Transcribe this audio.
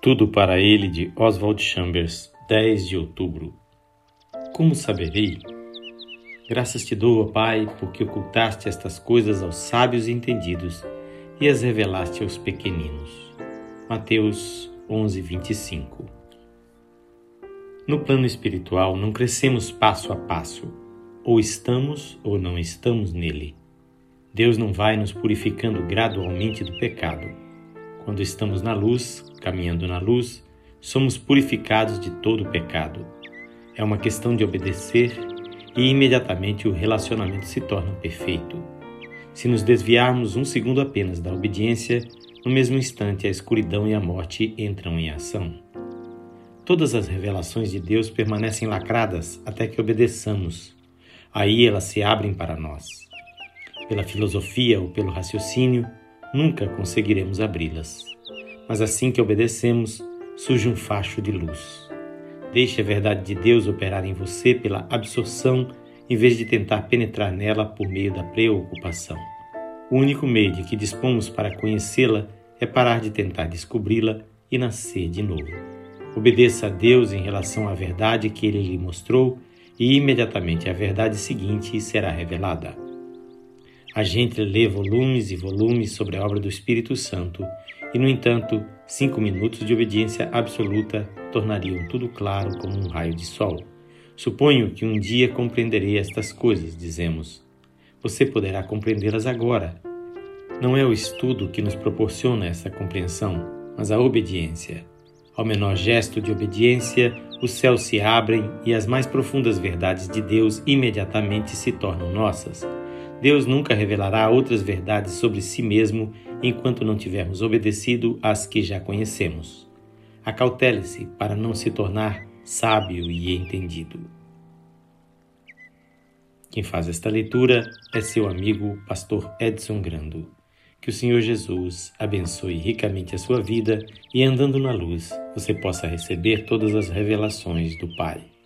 Tudo para ele de Oswald Chambers, 10 de outubro. Como saberei? Graças te dou, ó Pai, porque ocultaste estas coisas aos sábios e entendidos e as revelaste aos pequeninos. Mateus 11, 25. No plano espiritual, não crescemos passo a passo. Ou estamos ou não estamos nele. Deus não vai nos purificando gradualmente do pecado quando estamos na luz, caminhando na luz, somos purificados de todo o pecado. É uma questão de obedecer e imediatamente o relacionamento se torna perfeito. Se nos desviarmos um segundo apenas da obediência, no mesmo instante a escuridão e a morte entram em ação. Todas as revelações de Deus permanecem lacradas até que obedeçamos. Aí elas se abrem para nós. Pela filosofia ou pelo raciocínio, nunca conseguiremos abri-las. Mas assim que obedecemos, surge um facho de luz. Deixe a verdade de Deus operar em você pela absorção em vez de tentar penetrar nela por meio da preocupação. O único meio de que dispomos para conhecê-la é parar de tentar descobri-la e nascer de novo. Obedeça a Deus em relação à verdade que ele lhe mostrou e imediatamente a verdade seguinte será revelada. A gente lê volumes e volumes sobre a obra do Espírito Santo e, no entanto, cinco minutos de obediência absoluta tornariam tudo claro como um raio de sol. Suponho que um dia compreenderei estas coisas, dizemos. Você poderá compreendê-las agora. Não é o estudo que nos proporciona essa compreensão, mas a obediência. Ao menor gesto de obediência, os céus se abrem e as mais profundas verdades de Deus imediatamente se tornam nossas. Deus nunca revelará outras verdades sobre si mesmo enquanto não tivermos obedecido às que já conhecemos. Acautele-se para não se tornar sábio e entendido. Quem faz esta leitura é seu amigo, pastor Edson Grando. Que o Senhor Jesus abençoe ricamente a sua vida e, andando na luz, você possa receber todas as revelações do Pai.